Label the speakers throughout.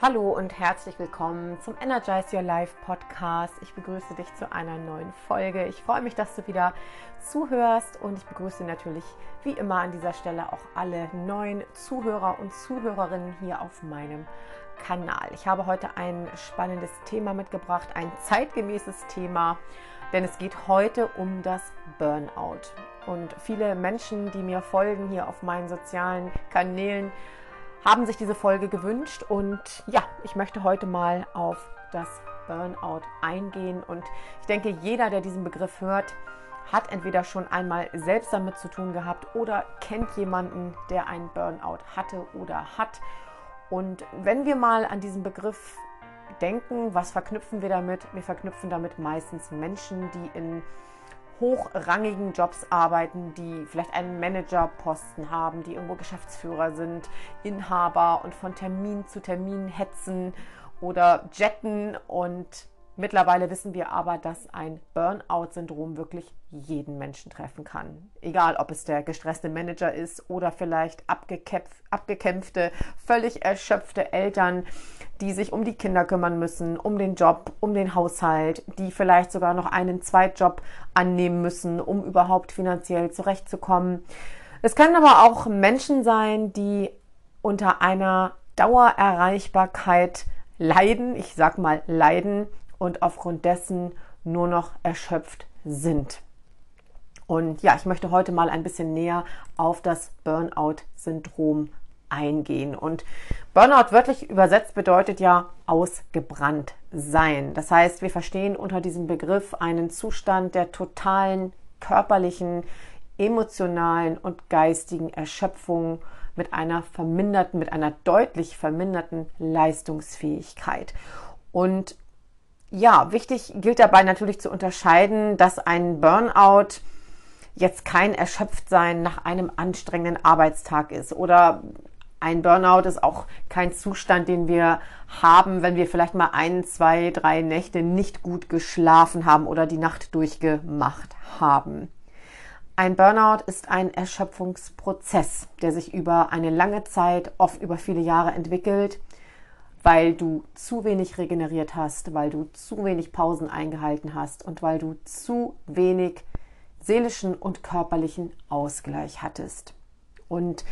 Speaker 1: Hallo und herzlich willkommen zum Energize Your Life Podcast. Ich begrüße dich zu einer neuen Folge. Ich freue mich, dass du wieder zuhörst und ich begrüße natürlich wie immer an dieser Stelle auch alle neuen Zuhörer und Zuhörerinnen hier auf meinem Kanal. Ich habe heute ein spannendes Thema mitgebracht, ein zeitgemäßes Thema, denn es geht heute um das Burnout. Und viele Menschen, die mir folgen hier auf meinen sozialen Kanälen, haben sich diese Folge gewünscht und ja, ich möchte heute mal auf das Burnout eingehen und ich denke, jeder, der diesen Begriff hört, hat entweder schon einmal selbst damit zu tun gehabt oder kennt jemanden, der einen Burnout hatte oder hat. Und wenn wir mal an diesen Begriff denken, was verknüpfen wir damit? Wir verknüpfen damit meistens Menschen, die in hochrangigen Jobs arbeiten, die vielleicht einen Managerposten haben, die irgendwo Geschäftsführer sind, Inhaber und von Termin zu Termin hetzen oder jetten und Mittlerweile wissen wir aber, dass ein Burnout-Syndrom wirklich jeden Menschen treffen kann. Egal, ob es der gestresste Manager ist oder vielleicht abgekämpfte, völlig erschöpfte Eltern, die sich um die Kinder kümmern müssen, um den Job, um den Haushalt, die vielleicht sogar noch einen Zweitjob annehmen müssen, um überhaupt finanziell zurechtzukommen. Es können aber auch Menschen sein, die unter einer Dauererreichbarkeit leiden, ich sag mal leiden, und aufgrund dessen nur noch erschöpft sind. Und ja, ich möchte heute mal ein bisschen näher auf das Burnout-Syndrom eingehen. Und Burnout wörtlich übersetzt bedeutet ja ausgebrannt sein. Das heißt, wir verstehen unter diesem Begriff einen Zustand der totalen körperlichen, emotionalen und geistigen Erschöpfung mit einer verminderten, mit einer deutlich verminderten Leistungsfähigkeit. Und ja, wichtig gilt dabei natürlich zu unterscheiden, dass ein Burnout jetzt kein Erschöpftsein nach einem anstrengenden Arbeitstag ist oder ein Burnout ist auch kein Zustand, den wir haben, wenn wir vielleicht mal ein, zwei, drei Nächte nicht gut geschlafen haben oder die Nacht durchgemacht haben. Ein Burnout ist ein Erschöpfungsprozess, der sich über eine lange Zeit, oft über viele Jahre entwickelt weil du zu wenig regeneriert hast, weil du zu wenig Pausen eingehalten hast und weil du zu wenig seelischen und körperlichen Ausgleich hattest. Und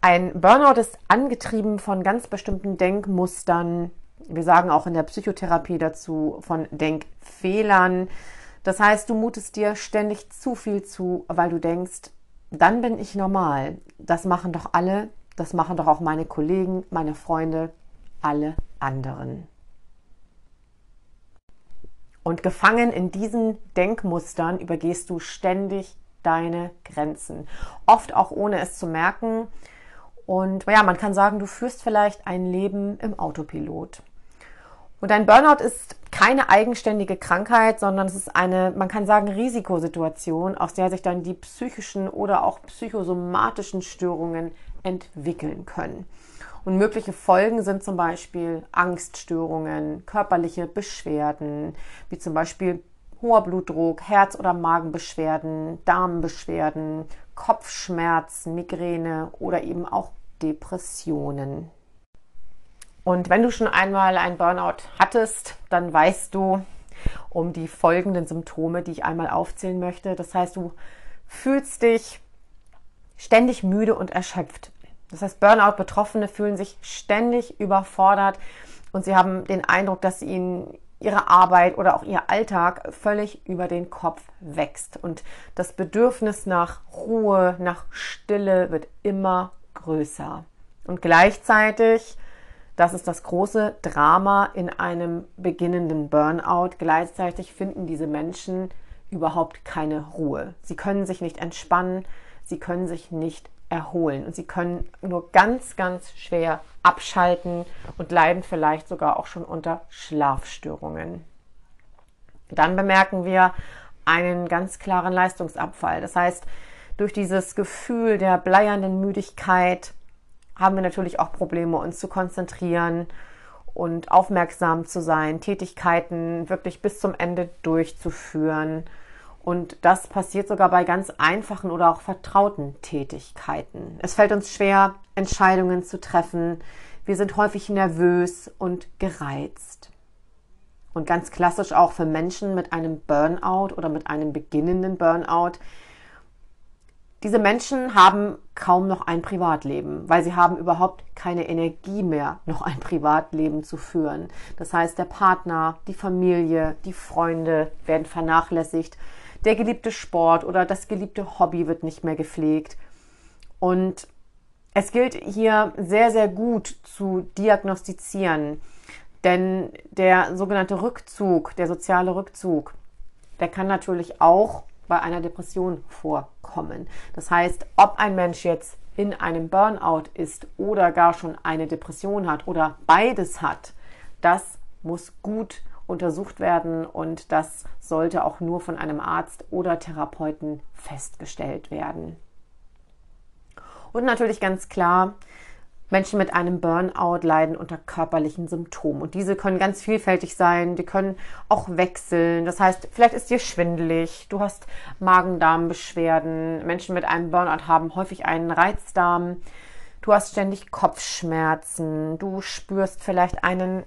Speaker 1: ein Burnout ist angetrieben von ganz bestimmten Denkmustern. Wir sagen auch in der Psychotherapie dazu von Denkfehlern. Das heißt, du mutest dir ständig zu viel zu, weil du denkst, dann bin ich normal. Das machen doch alle, das machen doch auch meine Kollegen, meine Freunde, alle anderen. Und gefangen in diesen Denkmustern übergehst du ständig deine Grenzen. Oft auch ohne es zu merken. Und ja, man kann sagen, du führst vielleicht ein Leben im Autopilot. Und ein Burnout ist keine eigenständige Krankheit, sondern es ist eine, man kann sagen, Risikosituation, aus der sich dann die psychischen oder auch psychosomatischen Störungen entwickeln können. Und mögliche Folgen sind zum Beispiel Angststörungen, körperliche Beschwerden, wie zum Beispiel hoher Blutdruck, Herz- oder Magenbeschwerden, Darmbeschwerden, Kopfschmerzen, Migräne oder eben auch Depressionen. Und wenn du schon einmal ein Burnout hattest, dann weißt du um die folgenden Symptome, die ich einmal aufzählen möchte. Das heißt, du fühlst dich ständig müde und erschöpft. Das heißt, Burnout-Betroffene fühlen sich ständig überfordert und sie haben den Eindruck, dass ihnen ihre Arbeit oder auch ihr Alltag völlig über den Kopf wächst. Und das Bedürfnis nach Ruhe, nach Stille wird immer größer. Und gleichzeitig, das ist das große Drama in einem beginnenden Burnout, gleichzeitig finden diese Menschen überhaupt keine Ruhe. Sie können sich nicht entspannen, sie können sich nicht erholen. Und sie können nur ganz, ganz schwer abschalten und leiden vielleicht sogar auch schon unter Schlafstörungen. Dann bemerken wir einen ganz klaren Leistungsabfall. Das heißt, durch dieses Gefühl der bleiernden Müdigkeit haben wir natürlich auch Probleme, uns zu konzentrieren und aufmerksam zu sein, Tätigkeiten wirklich bis zum Ende durchzuführen und das passiert sogar bei ganz einfachen oder auch vertrauten Tätigkeiten. Es fällt uns schwer, Entscheidungen zu treffen, Wir sind häufig nervös und gereizt. Und ganz klassisch auch für Menschen mit einem Burnout oder mit einem beginnenden Burnout. Diese Menschen haben kaum noch ein Privatleben, weil sie haben überhaupt keine Energie mehr, noch ein Privatleben zu führen. Das heißt, der Partner, die Familie, die Freunde werden vernachlässigt, der geliebte Sport oder das geliebte Hobby wird nicht mehr gepflegt. Und es gilt hier sehr, sehr gut zu diagnostizieren, denn der sogenannte Rückzug, der soziale Rückzug, der kann natürlich auch bei einer Depression vorkommen. Das heißt, ob ein Mensch jetzt in einem Burnout ist oder gar schon eine Depression hat oder beides hat, das muss gut untersucht werden und das sollte auch nur von einem Arzt oder Therapeuten festgestellt werden. Und natürlich ganz klar, Menschen mit einem Burnout leiden unter körperlichen Symptomen. Und diese können ganz vielfältig sein. Die können auch wechseln. Das heißt, vielleicht ist dir schwindelig, du hast Magen-Darm-Beschwerden. Menschen mit einem Burnout haben häufig einen Reizdarm. Du hast ständig Kopfschmerzen. Du spürst vielleicht einen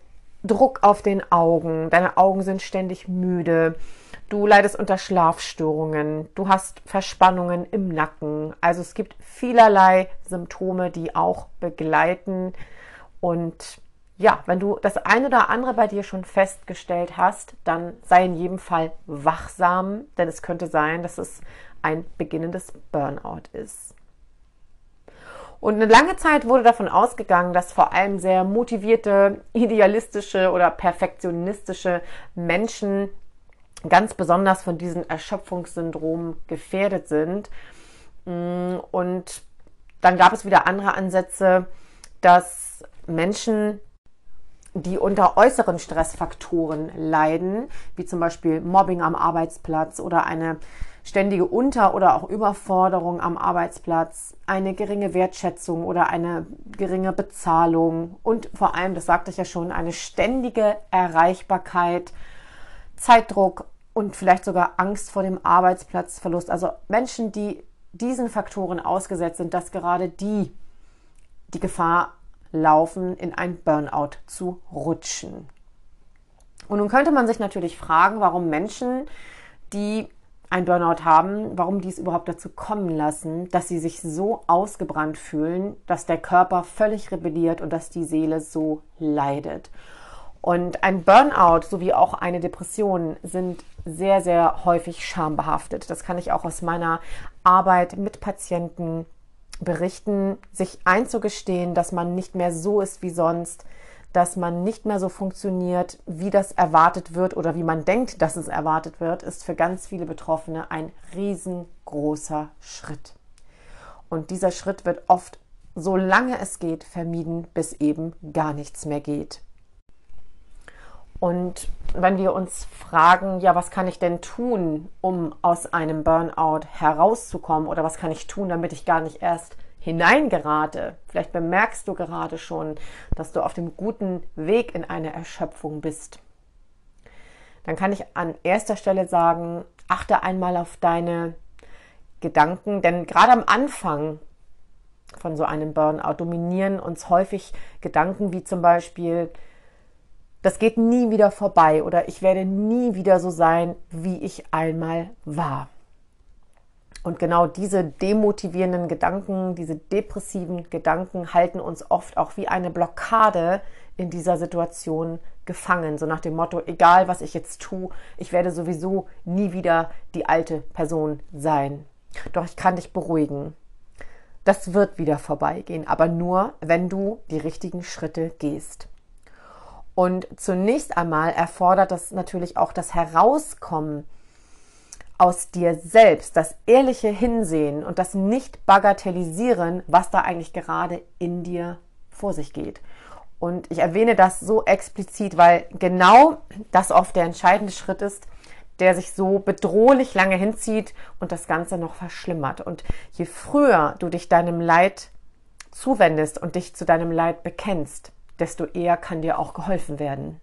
Speaker 1: Druck auf den Augen. Deine Augen sind ständig müde. Du leidest unter Schlafstörungen, du hast Verspannungen im Nacken. Also es gibt vielerlei Symptome, die auch begleiten. Und ja, wenn du das eine oder andere bei dir schon festgestellt hast, dann sei in jedem Fall wachsam, denn es könnte sein, dass es ein beginnendes Burnout ist. Und eine lange Zeit wurde davon ausgegangen, dass vor allem sehr motivierte, idealistische oder perfektionistische Menschen ganz besonders von diesem Erschöpfungssyndrom gefährdet sind. Mm, und dann gab es wieder andere Ansätze, dass Menschen, die unter äußeren Stressfaktoren leiden, wie zum Beispiel Mobbing am Arbeitsplatz oder eine ständige Unter- oder auch Überforderung am Arbeitsplatz, eine geringe Wertschätzung oder eine geringe Bezahlung und vor allem, das sagte ich ja schon, eine ständige Erreichbarkeit, Zeitdruck und vielleicht sogar Angst vor dem Arbeitsplatzverlust. Also Menschen, die diesen Faktoren ausgesetzt sind, dass gerade die die Gefahr laufen, in ein Burnout zu rutschen. Und nun könnte man sich natürlich fragen, warum Menschen, die ein Burnout haben, warum die es überhaupt dazu kommen lassen, dass sie sich so ausgebrannt fühlen, dass der Körper völlig rebelliert und dass die Seele so leidet. Und ein Burnout sowie auch eine Depression sind sehr, sehr häufig schambehaftet. Das kann ich auch aus meiner Arbeit mit Patienten berichten, sich einzugestehen, dass man nicht mehr so ist wie sonst, dass man nicht mehr so funktioniert, wie das erwartet wird oder wie man denkt, dass es erwartet wird, ist für ganz viele Betroffene ein riesengroßer Schritt. Und dieser Schritt wird oft, solange es geht, vermieden, bis eben gar nichts mehr geht. Und wenn wir uns fragen, ja, was kann ich denn tun, um aus einem Burnout herauszukommen? Oder was kann ich tun, damit ich gar nicht erst hineingerate, vielleicht bemerkst du gerade schon, dass du auf dem guten Weg in eine Erschöpfung bist, dann kann ich an erster Stelle sagen, achte einmal auf deine Gedanken, denn gerade am Anfang von so einem Burnout dominieren uns häufig Gedanken wie zum Beispiel, das geht nie wieder vorbei oder ich werde nie wieder so sein, wie ich einmal war. Und genau diese demotivierenden Gedanken, diese depressiven Gedanken halten uns oft auch wie eine Blockade in dieser Situation gefangen. So nach dem Motto, egal was ich jetzt tue, ich werde sowieso nie wieder die alte Person sein. Doch ich kann dich beruhigen. Das wird wieder vorbeigehen, aber nur, wenn du die richtigen Schritte gehst. Und zunächst einmal erfordert das natürlich auch das Herauskommen aus dir selbst, das ehrliche Hinsehen und das Nicht-Bagatellisieren, was da eigentlich gerade in dir vor sich geht. Und ich erwähne das so explizit, weil genau das oft der entscheidende Schritt ist, der sich so bedrohlich lange hinzieht und das Ganze noch verschlimmert. Und je früher du dich deinem Leid zuwendest und dich zu deinem Leid bekennst, desto eher kann dir auch geholfen werden.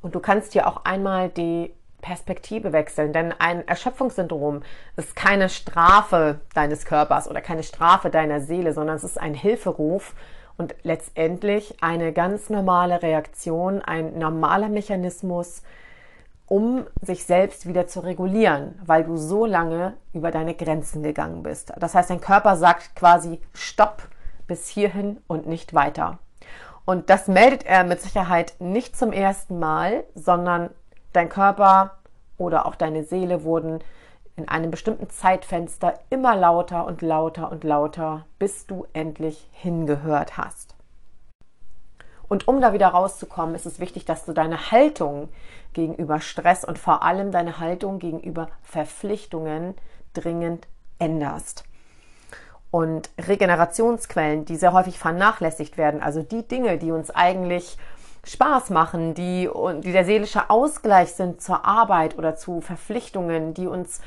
Speaker 1: Und du kannst dir auch einmal die Perspektive wechseln, denn ein Erschöpfungssyndrom ist keine Strafe deines Körpers oder keine Strafe deiner Seele, sondern es ist ein Hilferuf und letztendlich eine ganz normale Reaktion, ein normaler Mechanismus, um sich selbst wieder zu regulieren, weil du so lange über deine Grenzen gegangen bist. Das heißt, dein Körper sagt quasi Stopp bis hierhin und nicht weiter. Und das meldet er mit Sicherheit nicht zum ersten Mal, sondern dein Körper oder auch deine Seele wurden in einem bestimmten Zeitfenster immer lauter und lauter und lauter, bis du endlich hingehört hast. Und um da wieder rauszukommen, ist es wichtig, dass du deine Haltung gegenüber Stress und vor allem deine Haltung gegenüber Verpflichtungen dringend änderst. Und Regenerationsquellen, die sehr häufig vernachlässigt werden, also die Dinge, die uns eigentlich Spaß machen, die, die der seelische Ausgleich sind zur Arbeit oder zu Verpflichtungen, die uns,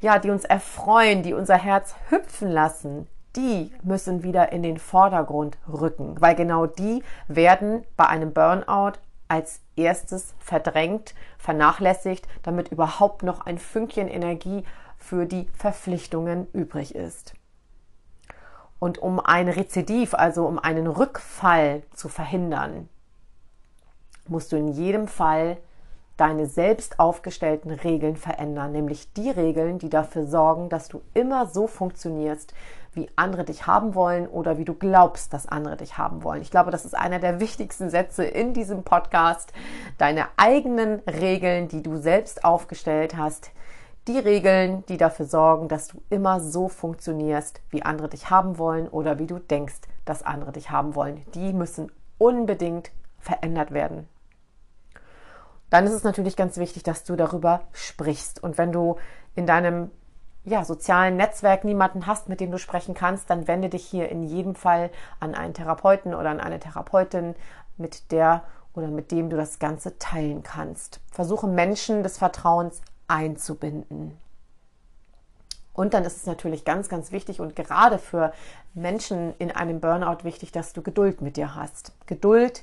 Speaker 1: ja, die uns erfreuen, die unser Herz hüpfen lassen, die müssen wieder in den Vordergrund rücken, weil genau die werden bei einem Burnout als erstes verdrängt, vernachlässigt, damit überhaupt noch ein Fünkchen Energie für die Verpflichtungen übrig ist. Und um ein Rezidiv, also um einen Rückfall zu verhindern, musst du in jedem Fall deine selbst aufgestellten Regeln verändern, nämlich die Regeln, die dafür sorgen, dass du immer so funktionierst, wie andere dich haben wollen oder wie du glaubst, dass andere dich haben wollen. Ich glaube, das ist einer der wichtigsten Sätze in diesem Podcast. Deine eigenen Regeln, die du selbst aufgestellt hast, die Regeln, die dafür sorgen, dass du immer so funktionierst, wie andere dich haben wollen oder wie du denkst, dass andere dich haben wollen, die müssen unbedingt verändert werden dann ist es natürlich ganz wichtig, dass du darüber sprichst. Und wenn du in deinem ja, sozialen Netzwerk niemanden hast, mit dem du sprechen kannst, dann wende dich hier in jedem Fall an einen Therapeuten oder an eine Therapeutin, mit der oder mit dem du das Ganze teilen kannst. Versuche Menschen des Vertrauens einzubinden. Und dann ist es natürlich ganz, ganz wichtig und gerade für Menschen in einem Burnout wichtig, dass du Geduld mit dir hast. Geduld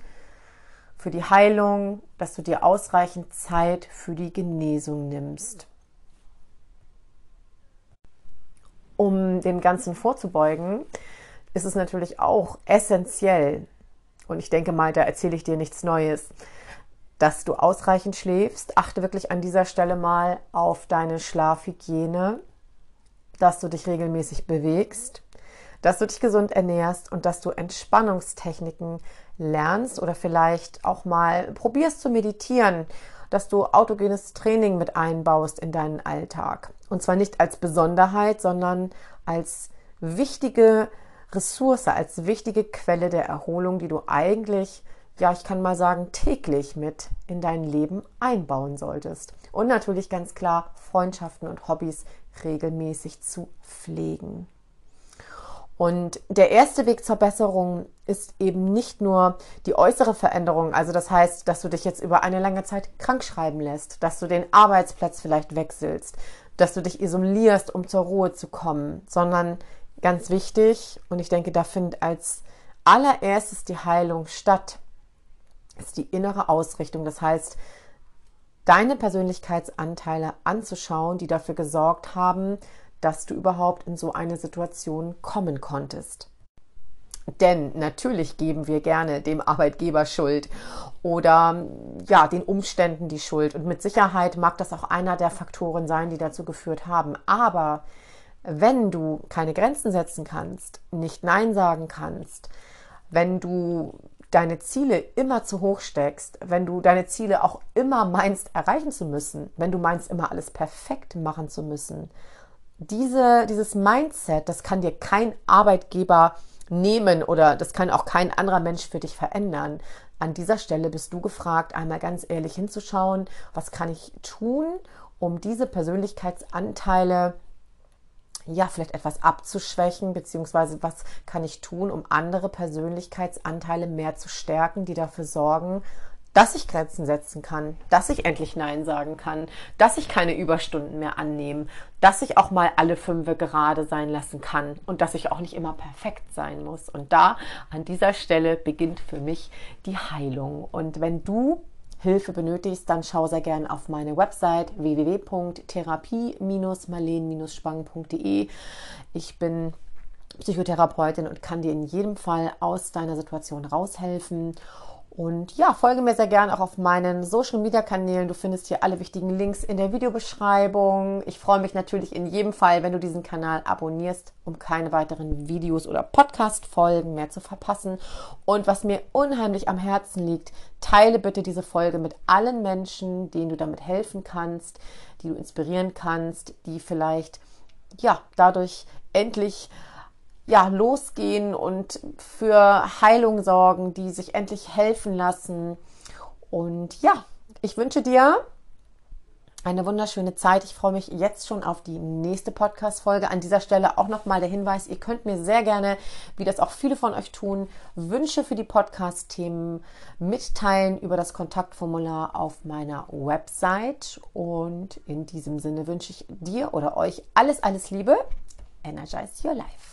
Speaker 1: für die Heilung, dass du dir ausreichend Zeit für die Genesung nimmst. Um dem Ganzen vorzubeugen, ist es natürlich auch essentiell, und ich denke mal, da erzähle ich dir nichts Neues, dass du ausreichend schläfst. Achte wirklich an dieser Stelle mal auf deine Schlafhygiene, dass du dich regelmäßig bewegst, dass du dich gesund ernährst und dass du Entspannungstechniken lernst oder vielleicht auch mal probierst zu meditieren, dass du autogenes Training mit einbaust in deinen Alltag. Und zwar nicht als Besonderheit, sondern als wichtige Ressource, als wichtige Quelle der Erholung, die du eigentlich, ja, ich kann mal sagen, täglich mit in dein Leben einbauen solltest. Und natürlich ganz klar Freundschaften und Hobbys regelmäßig zu pflegen. Und der erste Weg zur Besserung ist eben nicht nur die äußere Veränderung, also das heißt, dass du dich jetzt über eine lange Zeit krank schreiben lässt, dass du den Arbeitsplatz vielleicht wechselst, dass du dich isolierst, um zur Ruhe zu kommen, sondern ganz wichtig, und ich denke, da findet als allererstes die Heilung statt, ist die innere Ausrichtung. Das heißt, deine Persönlichkeitsanteile anzuschauen, die dafür gesorgt haben, dass du überhaupt in so eine Situation kommen konntest. Denn natürlich geben wir gerne dem Arbeitgeber Schuld oder ja, den Umständen die Schuld. Und mit Sicherheit mag das auch einer der Faktoren sein, die dazu geführt haben. Aber wenn du keine Grenzen setzen kannst, nicht Nein sagen kannst, wenn du deine Ziele immer zu hoch steckst, wenn du deine Ziele auch immer meinst erreichen zu müssen, wenn du meinst immer alles perfekt machen zu müssen, diese, dieses Mindset, das kann dir kein Arbeitgeber nehmen oder das kann auch kein anderer Mensch für dich verändern. An dieser Stelle bist du gefragt, einmal ganz ehrlich hinzuschauen, was kann ich tun, um diese Persönlichkeitsanteile ja, vielleicht etwas abzuschwächen, beziehungsweise was kann ich tun, um andere Persönlichkeitsanteile mehr zu stärken, die dafür sorgen, dass ich Grenzen setzen kann, dass ich endlich Nein sagen kann, dass ich keine Überstunden mehr annehme, dass ich auch mal alle Fünfe gerade sein lassen kann und dass ich auch nicht immer perfekt sein muss. Und da an dieser Stelle beginnt für mich die Heilung. Und wenn du Hilfe benötigst, dann schau sehr gerne auf meine Website www.therapie-marleen-spang.de. Ich bin Psychotherapeutin und kann dir in jedem Fall aus deiner Situation raushelfen. Und ja, folge mir sehr gern auch auf meinen Social Media Kanälen. Du findest hier alle wichtigen Links in der Videobeschreibung. Ich freue mich natürlich in jedem Fall, wenn du diesen Kanal abonnierst, um keine weiteren Videos oder Podcast-Folgen mehr zu verpassen. Und was mir unheimlich am Herzen liegt, teile bitte diese Folge mit allen Menschen, denen du damit helfen kannst, die du inspirieren kannst, die vielleicht ja dadurch endlich ja, losgehen und für Heilung sorgen, die sich endlich helfen lassen. Und ja, ich wünsche dir eine wunderschöne Zeit. Ich freue mich jetzt schon auf die nächste Podcast-Folge. An dieser Stelle auch nochmal der Hinweis, ihr könnt mir sehr gerne, wie das auch viele von euch tun, Wünsche für die Podcast-Themen mitteilen über das Kontaktformular auf meiner Website. Und in diesem Sinne wünsche ich dir oder euch alles, alles Liebe. Energize your life.